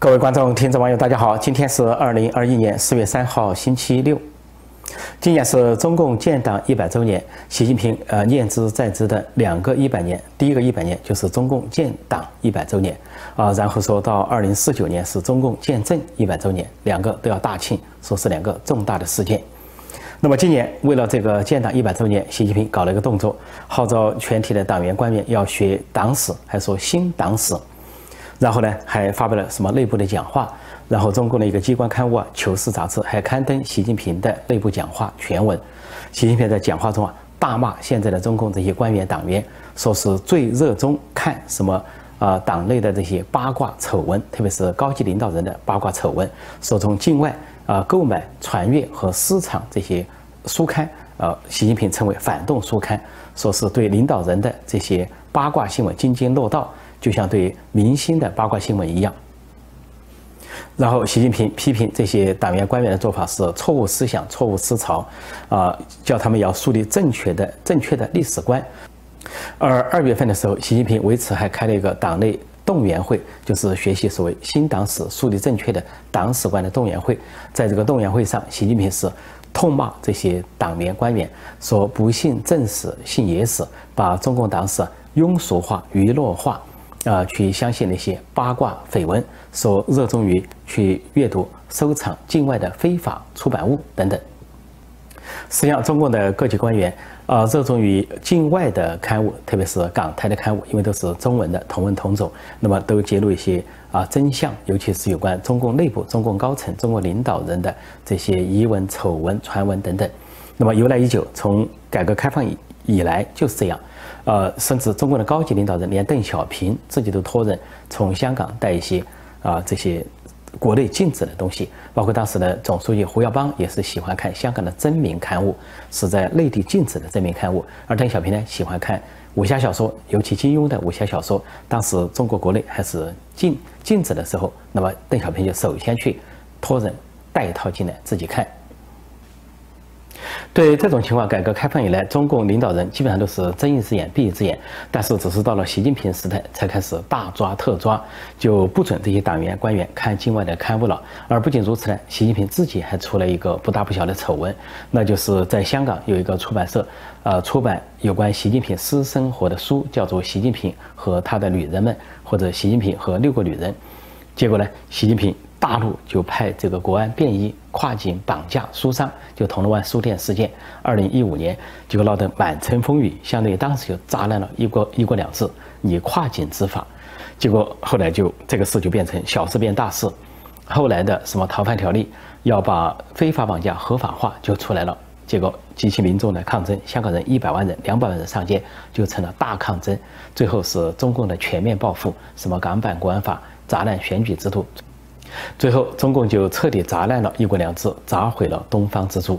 各位观众、听众、网友，大家好！今天是二零二一年四月三号，星期六。今年是中共建党一百周年，习近平呃念兹在兹的两个一百年。第一个一百年就是中共建党一百周年啊，然后说到二零四九年是中共建政一百周年，两个都要大庆，说是两个重大的事件。那么今年为了这个建党一百周年，习近平搞了一个动作，号召全体的党员官员要学党史，还说新党史。然后呢，还发表了什么内部的讲话？然后中共的一个机关刊物啊，《求是》杂志还刊登习近平的内部讲话全文。习近平在讲话中啊，大骂现在的中共这些官员党员，说是最热衷看什么啊党内的这些八卦丑闻，特别是高级领导人的八卦丑闻。说从境外啊购买传阅和私藏这些书刊，呃，习近平称为反动书刊，说是对领导人的这些八卦新闻津津乐道。就像对明星的八卦新闻一样，然后习近平批评这些党员官员的做法是错误思想、错误思潮，啊，叫他们要树立正确的、正确的历史观。而二月份的时候，习近平为此还开了一个党内动员会，就是学习所谓新党史、树立正确的党史观的动员会。在这个动员会上，习近平是痛骂这些党员官员，说不信正史，信野史，把中共党史庸俗化、娱乐化。啊，去相信那些八卦绯闻，说热衷于去阅读、收藏境外的非法出版物等等。实际上，中共的各级官员啊，热衷于境外的刊物，特别是港台的刊物，因为都是中文的，同文同种，那么都揭露一些啊真相，尤其是有关中共内部、中共高层、中国领导人的这些疑闻、丑闻、传闻等等。那么由来已久，从改革开放以以来就是这样。呃，甚至中国的高级领导人，连邓小平自己都托人从香港带一些啊这些国内禁止的东西，包括当时的总书记胡耀邦也是喜欢看香港的真名刊物，是在内地禁止的真名刊物。而邓小平呢，喜欢看武侠小说，尤其金庸的武侠小说。当时中国国内还是禁禁止的时候，那么邓小平就首先去托人带一套进来自己看。对这种情况，改革开放以来，中共领导人基本上都是睁一只眼闭一只眼。但是，只是到了习近平时代，才开始大抓特抓，就不准这些党员官员看境外的刊物了。而不仅如此呢，习近平自己还出了一个不大不小的丑闻，那就是在香港有一个出版社，呃，出版有关习近平私生活的书，叫做《习近平和他的女人们》或者《习近平和六个女人》。结果呢，习近平。大陆就派这个国安便衣跨境绑架书商，就铜锣湾书店事件，二零一五年结果闹得满城风雨，相当于当时就砸烂了一国一国两制，你跨境执法，结果后来就这个事就变成小事变大事，后来的什么逃犯条例要把非法绑架合法化就出来了，结果激起民众的抗争，香港人一百万人、两百万人上街，就成了大抗争，最后是中共的全面报复，什么港版国安法砸烂选举制度。最后，中共就彻底砸烂了一国两制，砸毁了东方之珠。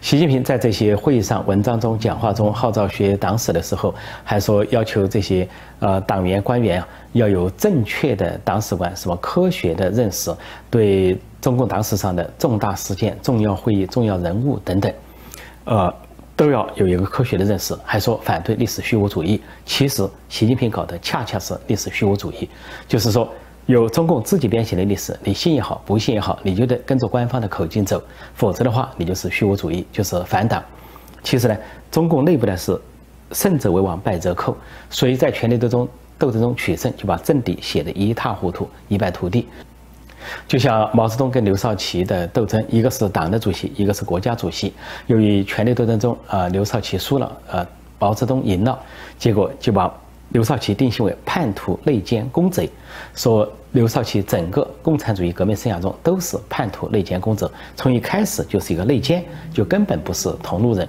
习近平在这些会议上、文章中、讲话中号召学党史的时候，还说要求这些呃党员官员要有正确的党史观，什么科学的认识，对中共党史上的重大事件、重要会议、重要人物等等，呃，都要有一个科学的认识。还说反对历史虚无主义。其实，习近平搞的恰恰是历史虚无主义，就是说。有中共自己编写的历史，你信也好，不信也好，你就得跟着官方的口径走，否则的话，你就是虚无主义，就是反党。其实呢，中共内部呢是胜者为王，败者寇，所以在权力斗争斗争中取胜，就把政敌写得一塌糊涂，一败涂地。就像毛泽东跟刘少奇的斗争，一个是党的主席，一个是国家主席。由于权力斗争中啊，刘少奇输了，呃，毛泽东赢了，结果就把。刘少奇定性为叛徒、内奸、公贼，说刘少奇整个共产主义革命生涯中都是叛徒、内奸、公贼，从一开始就是一个内奸，就根本不是同路人。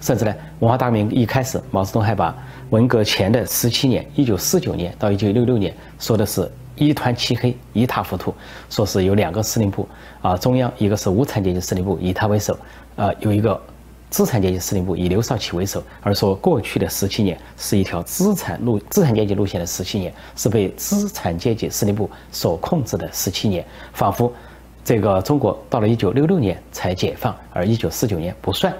甚至呢，文化大革命一开始，毛泽东还把文革前的十七年（一九四九年到一九六六年）说的是一团漆黑、一塌糊涂，说是有两个司令部啊，中央一个是无产阶级司令部，以他为首，啊，有一个。资产阶级司令部以刘少奇为首，而说过去的十七年是一条资产路、资产阶级路线的十七年，是被资产阶级司令部所控制的十七年，仿佛这个中国到了一九六六年才解放，而一九四九年不算。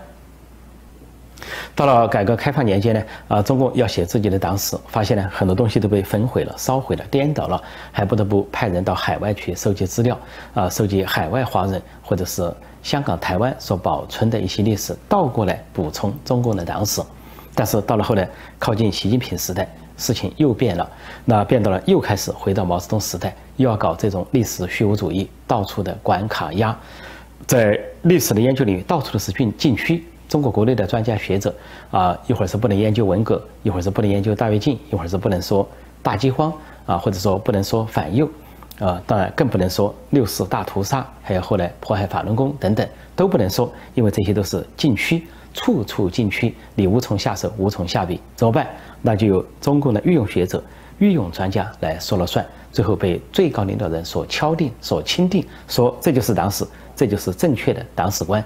到了改革开放年间呢，啊，中共要写自己的党史，发现呢很多东西都被焚毁了、烧毁了、颠倒了，还不得不派人到海外去收集资料，啊，收集海外华人或者是香港、台湾所保存的一些历史，倒过来补充中共的党史。但是到了后来，靠近习近平时代，事情又变了，那变到了又开始回到毛泽东时代，又要搞这种历史虚无主义，到处的管卡压，在历史的研究领域，到处都是禁禁区。中国国内的专家学者啊，一会儿是不能研究文革，一会儿是不能研究大跃进，一会儿是不能说大饥荒啊，或者说不能说反右，啊，当然更不能说六四大屠杀，还有后来迫害法轮功等等都不能说，因为这些都是禁区，处处禁区，你无从下手，无从下笔，怎么办？那就由中共的御用学者、御用专家来说了算，最后被最高领导人所敲定、所钦定，说这就是党史，这就是正确的党史观。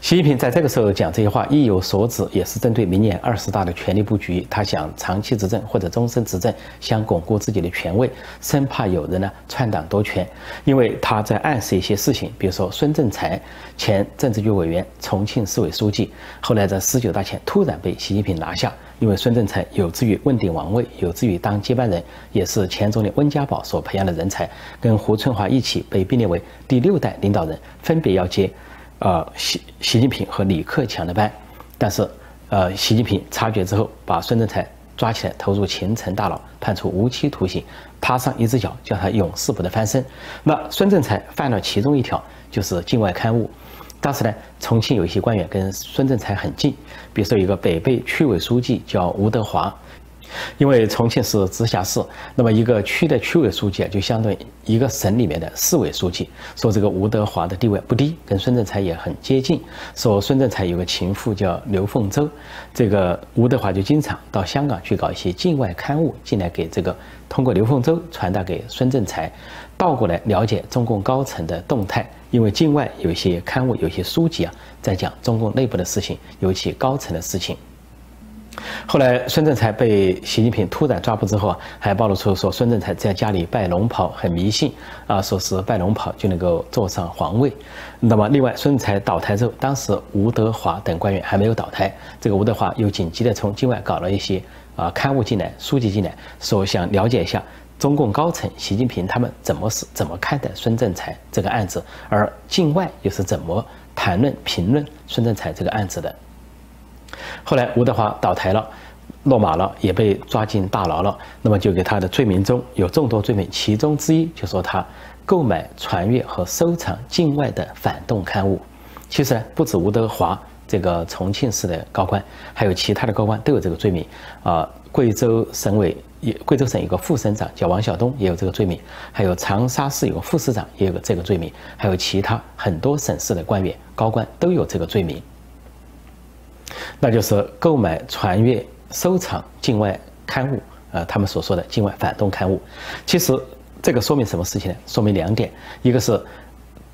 习近平在这个时候讲这些话，意有所指，也是针对明年二十大的权力布局。他想长期执政或者终身执政，想巩固自己的权位，生怕有人呢篡党夺权。因为他在暗示一些事情，比如说孙政才，前政治局委员、重庆市委书记，后来在十九大前突然被习近平拿下。因为孙政才有志于问鼎王位，有志于当接班人，也是前总理温家宝所培养的人才，跟胡春华一起被并列为第六代领导人，分别要接。呃，习习近平和李克强的班，但是，呃，习近平察觉之后，把孙政才抓起来，投入秦城大牢，判处无期徒刑，踏上一只脚，叫他永世不得翻身。那孙政才犯了其中一条，就是境外刊物。当时呢，重庆有一些官员跟孙政才很近，比如说一个北碚区委书记叫吴德华。因为重庆是直辖市，那么一个区的区委书记啊，就相当于一个省里面的市委书记。说这个吴德华的地位不低，跟孙政才也很接近。说孙政才有个情妇叫刘凤洲，这个吴德华就经常到香港去搞一些境外刊物进来，给这个通过刘凤洲传达给孙政才，倒过来了解中共高层的动态。因为境外有一些刊物、有些书籍啊，在讲中共内部的事情，尤其高层的事情。后来，孙政才被习近平突然抓捕之后啊，还暴露出说孙政才在家里拜龙袍，很迷信啊，说是拜龙袍就能够坐上皇位。那么，另外孙政才倒台之后，当时吴德华等官员还没有倒台，这个吴德华又紧急的从境外搞了一些啊刊物进来、书籍进来，说想了解一下中共高层习近平他们怎么是怎么看待孙政才这个案子，而境外又是怎么谈论、评论孙政才这个案子的。后来吴德华倒台了，落马了，也被抓进大牢了。那么就给他的罪名中有众多罪名，其中之一就说他购买、传阅和收藏境外的反动刊物。其实，不止吴德华这个重庆市的高官，还有其他的高官都有这个罪名。啊，贵州省委也，贵州省一个副省长叫王晓东，也有这个罪名。还有长沙市有个副市长也有个这个罪名。还有其他很多省市的官员高官都有这个罪名。那就是购买、传阅、收藏境外刊物，呃，他们所说的境外反动刊物。其实这个说明什么事情呢？说明两点：一个是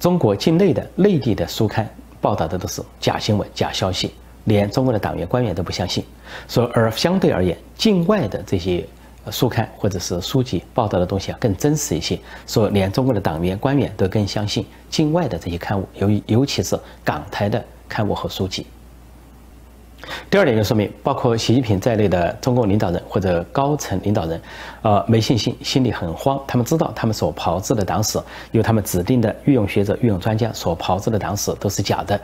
中国境内的内地的书刊报道的都是假新闻、假消息，连中国的党员官员都不相信；说而相对而言，境外的这些书刊或者是书籍报道的东西啊更真实一些，说连中国的党员官员都更相信境外的这些刊物，由于尤其是港台的刊物和书籍。第二点就说明，包括习近平在内的中共领导人或者高层领导人，呃，没信心，心里很慌。他们知道，他们所炮制的党史，由他们指定的御用学者、御用专家所炮制的党史都是假的，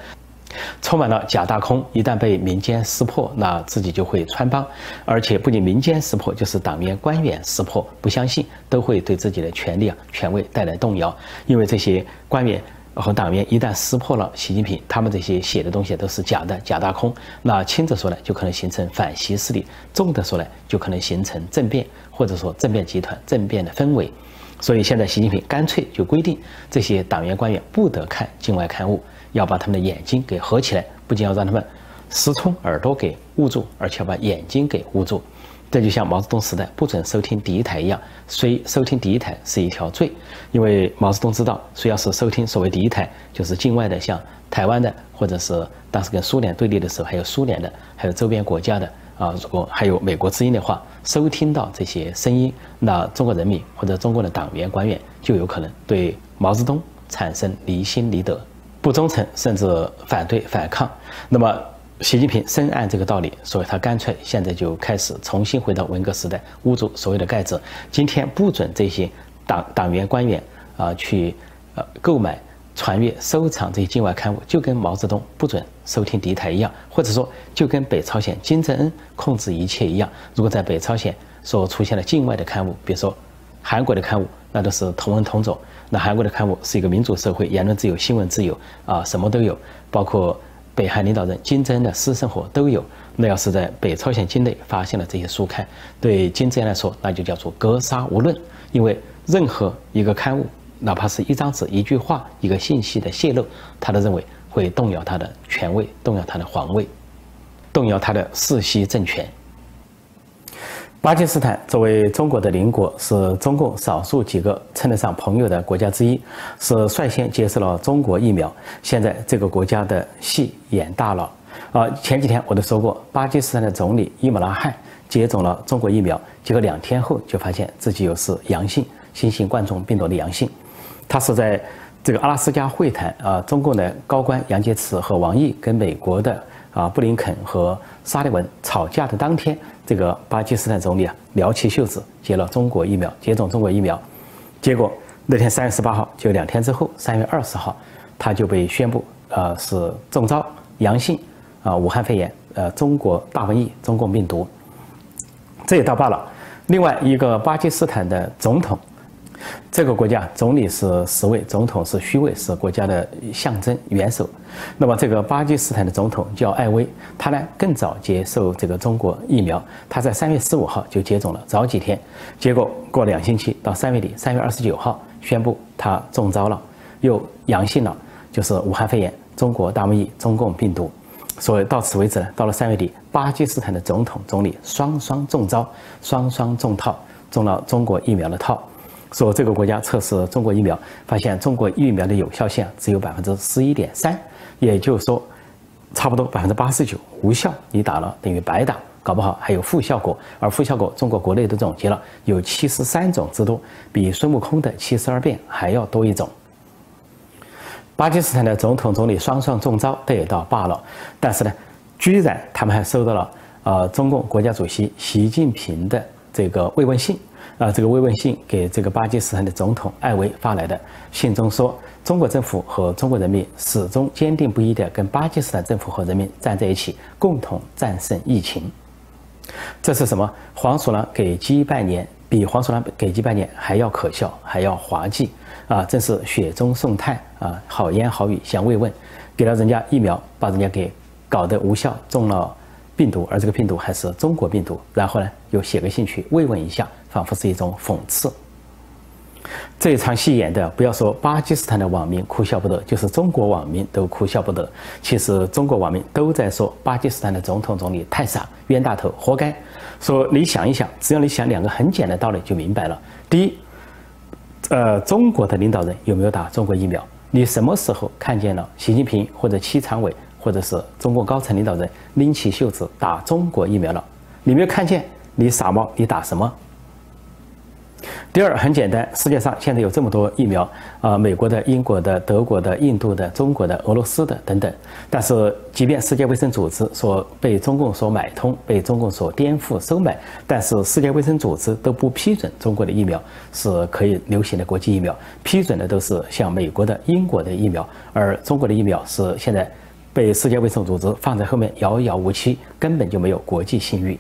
充满了假大空。一旦被民间识破，那自己就会穿帮。而且不仅民间识破，就是党员官员识破，不相信，都会对自己的权力啊、权威带来动摇。因为这些官员。和党员一旦识破了习近平，他们这些写的东西都是假的，假大空。那轻者说呢，就可能形成反习势力；重的说呢，就可能形成政变，或者说政变集团、政变的氛围。所以现在习近平干脆就规定这些党员官员不得看境外刊物，要把他们的眼睛给合起来，不仅要让他们失聪，耳朵给捂住，而且要把眼睛给捂住。这就像毛泽东时代不准收听第一台一样，谁收听第一台是一条罪，因为毛泽东知道，谁要是收听所谓第一台，就是境外的，像台湾的，或者是当时跟苏联对立的时候，还有苏联的，还有周边国家的啊，如果还有美国之音的话，收听到这些声音，那中国人民或者中国的党员官员就有可能对毛泽东产生离心离德。不忠诚，甚至反对反抗。那么，习近平深谙这个道理，所以他干脆现在就开始重新回到文革时代，捂住所谓的盖子。今天不准这些党党员官员啊去呃购买、传阅、收藏这些境外刊物，就跟毛泽东不准收听敌台一样，或者说就跟北朝鲜金正恩控制一切一样。如果在北朝鲜所出现了境外的刊物，比如说韩国的刊物，那都是同文同种。那韩国的刊物是一个民主社会，言论自由、新闻自由啊，什么都有，包括。北韩领导人金正恩的私生活都有。那要是在北朝鲜境内发现了这些书刊，对金正恩来说，那就叫做格杀勿论。因为任何一个刊物，哪怕是一张纸、一句话、一个信息的泄露，他都认为会动摇他的权威，动摇他的皇位，动摇他的世袭政权。巴基斯坦作为中国的邻国，是中共少数几个称得上朋友的国家之一，是率先接受了中国疫苗。现在这个国家的戏演大了。啊，前几天我都说过，巴基斯坦的总理伊姆拉汗接种了中国疫苗，结果两天后就发现自己又是阳性，新型冠状病毒的阳性。他是在这个阿拉斯加会谈啊，中共的高官杨洁篪和王毅跟美国的啊布林肯和沙利文吵架的当天。这个巴基斯坦总理啊，撩起袖子接了中国疫苗，接种中国疫苗，结果那天三月十八号，就两天之后，三月二十号，他就被宣布，呃，是中招阳性，啊，武汉肺炎，呃，中国大瘟疫，中共病毒，这也倒罢了。另外一个巴基斯坦的总统。这个国家总理是实位，总统是虚位，是国家的象征元首。那么这个巴基斯坦的总统叫艾威，他呢更早接受这个中国疫苗，他在三月十五号就接种了，早几天。结果过两星期，到三月底，三月二十九号宣布他中招了，又阳性了，就是武汉肺炎、中国大瘟疫、中共病毒。所以到此为止呢，到了三月底，巴基斯坦的总统、总理双双中招，双双中套，中了中国疫苗的套。说这个国家测试中国疫苗，发现中国疫苗的有效性只有百分之十一点三，也就是说，差不多百分之八十九无效，你打了等于白打，搞不好还有负效果。而负效果，中国国内都总结了有七十三种之多，比孙悟空的七十二变还要多一种。巴基斯坦的总统总理双双中招，这也倒罢了，但是呢，居然他们还收到了呃中共国家主席习近平的这个慰问信。啊，这个慰问信给这个巴基斯坦的总统艾维发来的信中说，中国政府和中国人民始终坚定不移地跟巴基斯坦政府和人民站在一起，共同战胜疫情。这是什么？黄鼠狼给鸡拜年，比黄鼠狼给鸡拜年还要可笑，还要滑稽啊！真是雪中送炭啊！好言好语相慰问，给了人家疫苗，把人家给搞得无效，中了病毒，而这个病毒还是中国病毒，然后呢，又写个信去慰问一下。仿佛是一种讽刺。这场戏演的，不要说巴基斯坦的网民哭笑不得，就是中国网民都哭笑不得。其实中国网民都在说巴基斯坦的总统总理太傻，冤大头，活该。说你想一想，只要你想两个很简单道理就明白了。第一，呃，中国的领导人有没有打中国疫苗？你什么时候看见了习近平或者七常委或者是中国高层领导人拎起袖子打中国疫苗了？你没有看见？你傻帽，你打什么？第二很简单，世界上现在有这么多疫苗啊，美国的、英国的、德国的、印度的、中国的、俄罗斯的等等。但是，即便世界卫生组织说被中共所买通、被中共所颠覆收买，但是世界卫生组织都不批准中国的疫苗是可以流行的国际疫苗，批准的都是像美国的、英国的疫苗，而中国的疫苗是现在被世界卫生组织放在后面遥遥无期，根本就没有国际信誉。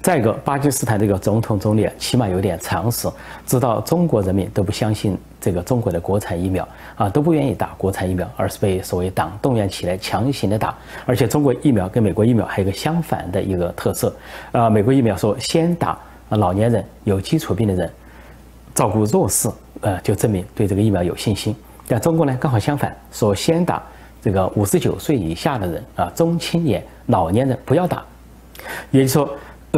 再一个，巴基斯坦这个总统总理起码有点常识，知道中国人民都不相信这个中国的国产疫苗啊，都不愿意打国产疫苗，而是被所谓党动员起来强行的打。而且中国疫苗跟美国疫苗还有一个相反的一个特色，啊，美国疫苗说先打老年人、有基础病的人，照顾弱势，呃，就证明对这个疫苗有信心。但中国呢，刚好相反，说先打这个五十九岁以下的人啊，中青年、老年人不要打，也就是说。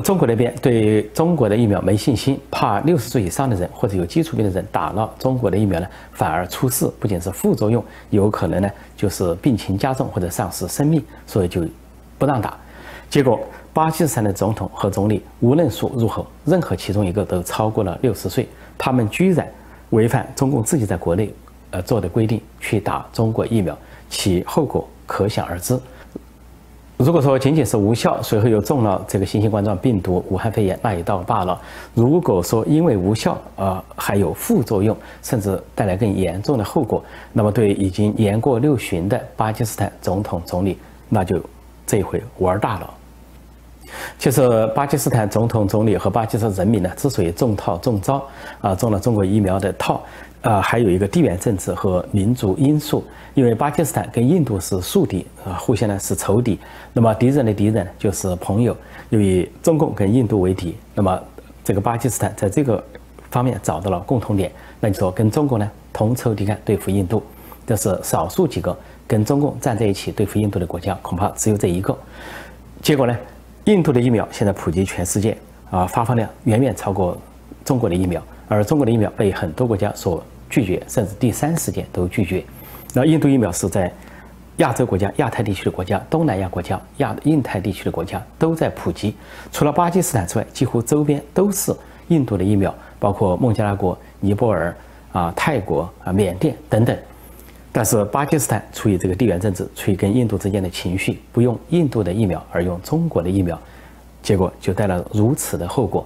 中国那边对中国的疫苗没信心，怕六十岁以上的人或者有基础病的人打了中国的疫苗呢，反而出事，不仅是副作用，有可能呢就是病情加重或者丧失生命，所以就不让打。结果巴基斯坦的总统和总理无论说如何，任何其中一个都超过了六十岁，他们居然违反中共自己在国内呃做的规定去打中国疫苗，其后果可想而知。如果说仅仅是无效，随后又中了这个新型冠状病毒、武汉肺炎，那也倒罢了。如果说因为无效，呃，还有副作用，甚至带来更严重的后果，那么对已经年过六旬的巴基斯坦总统总理，那就这回玩大了。其实，巴基斯坦总统总理和巴基斯坦人民呢，之所以中套中招，啊，中了中国疫苗的套。啊，还有一个地缘政治和民族因素，因为巴基斯坦跟印度是宿敌啊，互相呢是仇敌。那么敌人的敌人就是朋友，又以中共跟印度为敌。那么这个巴基斯坦在这个方面找到了共同点，那就说跟中国呢同仇敌忾对付印度。这是少数几个跟中共站在一起对付印度的国家，恐怕只有这一个。结果呢，印度的疫苗现在普及全世界啊，发放量远远超过中国的疫苗。而中国的疫苗被很多国家所拒绝，甚至第三世界都拒绝。那印度疫苗是在亚洲国家、亚太地区的国家、东南亚国家、亚印太地区的国家都在普及。除了巴基斯坦之外，几乎周边都是印度的疫苗，包括孟加拉国、尼泊尔、啊泰国、啊缅甸等等。但是巴基斯坦出于这个地缘政治，出于跟印度之间的情绪，不用印度的疫苗，而用中国的疫苗，结果就带来如此的后果。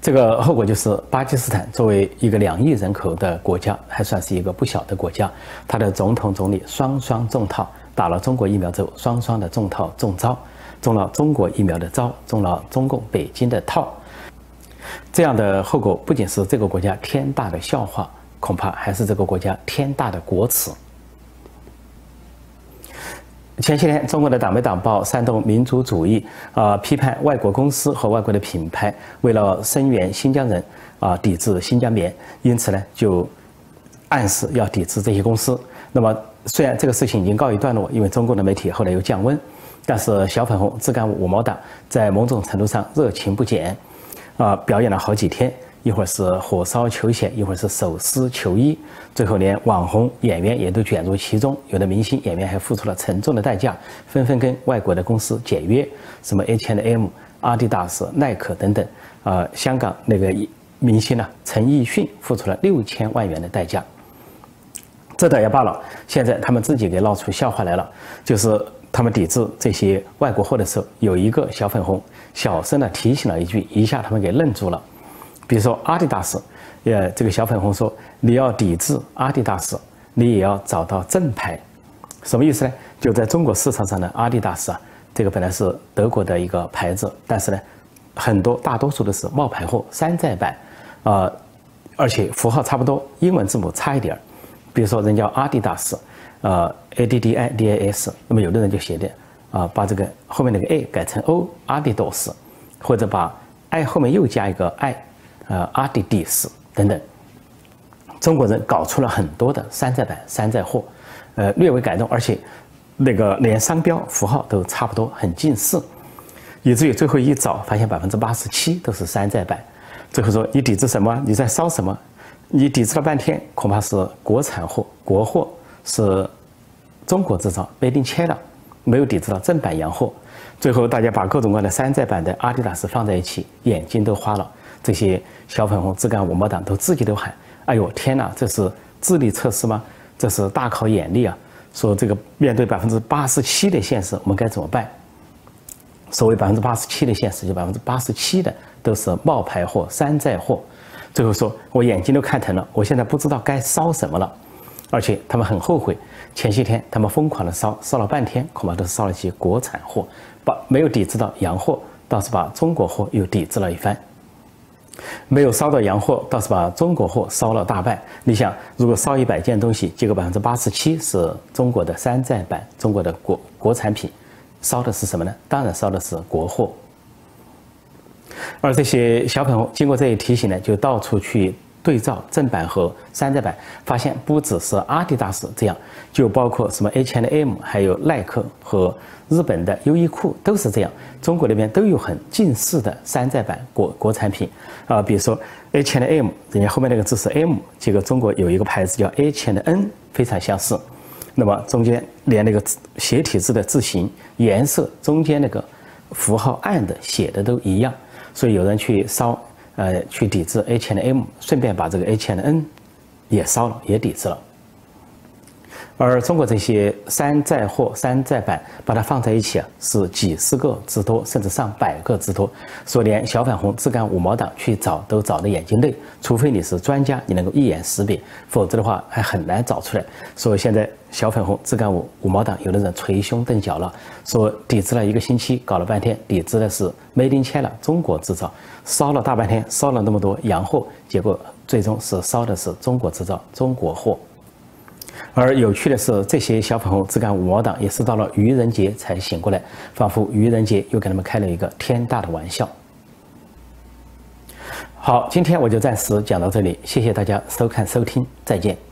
这个后果就是，巴基斯坦作为一个两亿人口的国家，还算是一个不小的国家。它的总统、总理双双中套，打了中国疫苗之后，双双的中套中招，中了中国疫苗的招，中了中共北京的套。这样的后果不仅是这个国家天大的笑话，恐怕还是这个国家天大的国耻。前些天，中国的党媒党报煽动民族主义，啊，批判外国公司和外国的品牌，为了声援新疆人，啊，抵制新疆棉，因此呢，就暗示要抵制这些公司。那么，虽然这个事情已经告一段落，因为中国的媒体后来又降温，但是小粉红、自干五毛党在某种程度上热情不减，啊，表演了好几天。一会儿是火烧球鞋，一会儿是手撕球衣，最后连网红演员也都卷入其中。有的明星演员还付出了沉重的代价，纷纷跟外国的公司解约，什么 H&M、阿迪达斯、耐克等等。啊，香港那个明星呢，陈奕迅付出了六千万元的代价。这倒也罢了，现在他们自己给闹出笑话来了，就是他们抵制这些外国货的时候，有一个小粉红小声的提醒了一句，一下他们给愣住了。比如说阿迪达斯，呃，这个小粉红说你要抵制阿迪达斯，你也要找到正牌，什么意思呢？就在中国市场上的阿迪达斯啊，这个本来是德国的一个牌子，但是呢，很多大多数都是冒牌货、山寨版，啊，而且符号差不多，英文字母差一点儿。比如说人叫阿迪达斯，呃，A D D I D A S，那么有的人就写的啊，把这个后面那个 A 改成 O，阿迪达斯，或者把 I 后面又加一个 I。呃，阿迪迪斯等等，中国人搞出了很多的山寨版、山寨货，呃，略微改动，而且那个连商标符号都差不多，很近似，以至于最后一找发现百分之八十七都是山寨版。最后说你抵制什么？你在烧什么？你抵制了半天，恐怕是国产货、国货是中国制造，被定切了，没有抵制到正版洋货。最后大家把各种各样的山寨版的阿迪达斯放在一起，眼睛都花了。这些小粉红、自干五毛党都自己都喊：“哎呦天哪，这是智力测试吗？这是大考眼力啊！”说这个面对百分之八十七的现实，我们该怎么办？所谓百分之八十七的现实，就百分之八十七的都是冒牌货、山寨货。最后说我眼睛都看疼了，我现在不知道该烧什么了。而且他们很后悔，前些天他们疯狂的烧，烧了半天，恐怕都是烧了些国产货，把没有抵制到洋货，倒是把中国货又抵制了一番。没有烧到洋货，倒是把中国货烧了大半。你想，如果烧一百件东西，结果百分之八十七是中国的山寨版，中国的国国产品，烧的是什么呢？当然烧的是国货。而这些小朋友经过这一提醒呢，就到处去。对照正版和山寨版，发现不只是阿迪达斯这样，就包括什么 H&M，还有耐克和日本的优衣库都是这样。中国那边都有很近似的山寨版国国产品啊，比如说 H&M，人家后面那个字是 M，结果中国有一个牌子叫 H&N，非常相似。那么中间连那个斜体字的字形、颜色中间那个符号暗的写的都一样，所以有人去烧。呃，去抵制 H&M，顺便把这个 H&N 也烧了，也抵制了。而中国这些山寨货、山寨版，把它放在一起啊，是几十个之多，甚至上百个之多。说连小粉红自干五毛党去找都找的眼睛累，除非你是专家，你能够一眼识别，否则的话还很难找出来。所以现在小粉红自干五五毛党，有的人捶胸顿脚了，说抵制了一个星期，搞了半天抵制的是 Made in China 中国制造，烧了大半天，烧了那么多洋货，结果最终是烧的是中国制造、中国货。而有趣的是，这些小粉红只干五毛党也是到了愚人节才醒过来，仿佛愚人节又给他们开了一个天大的玩笑。好，今天我就暂时讲到这里，谢谢大家收看收听，再见。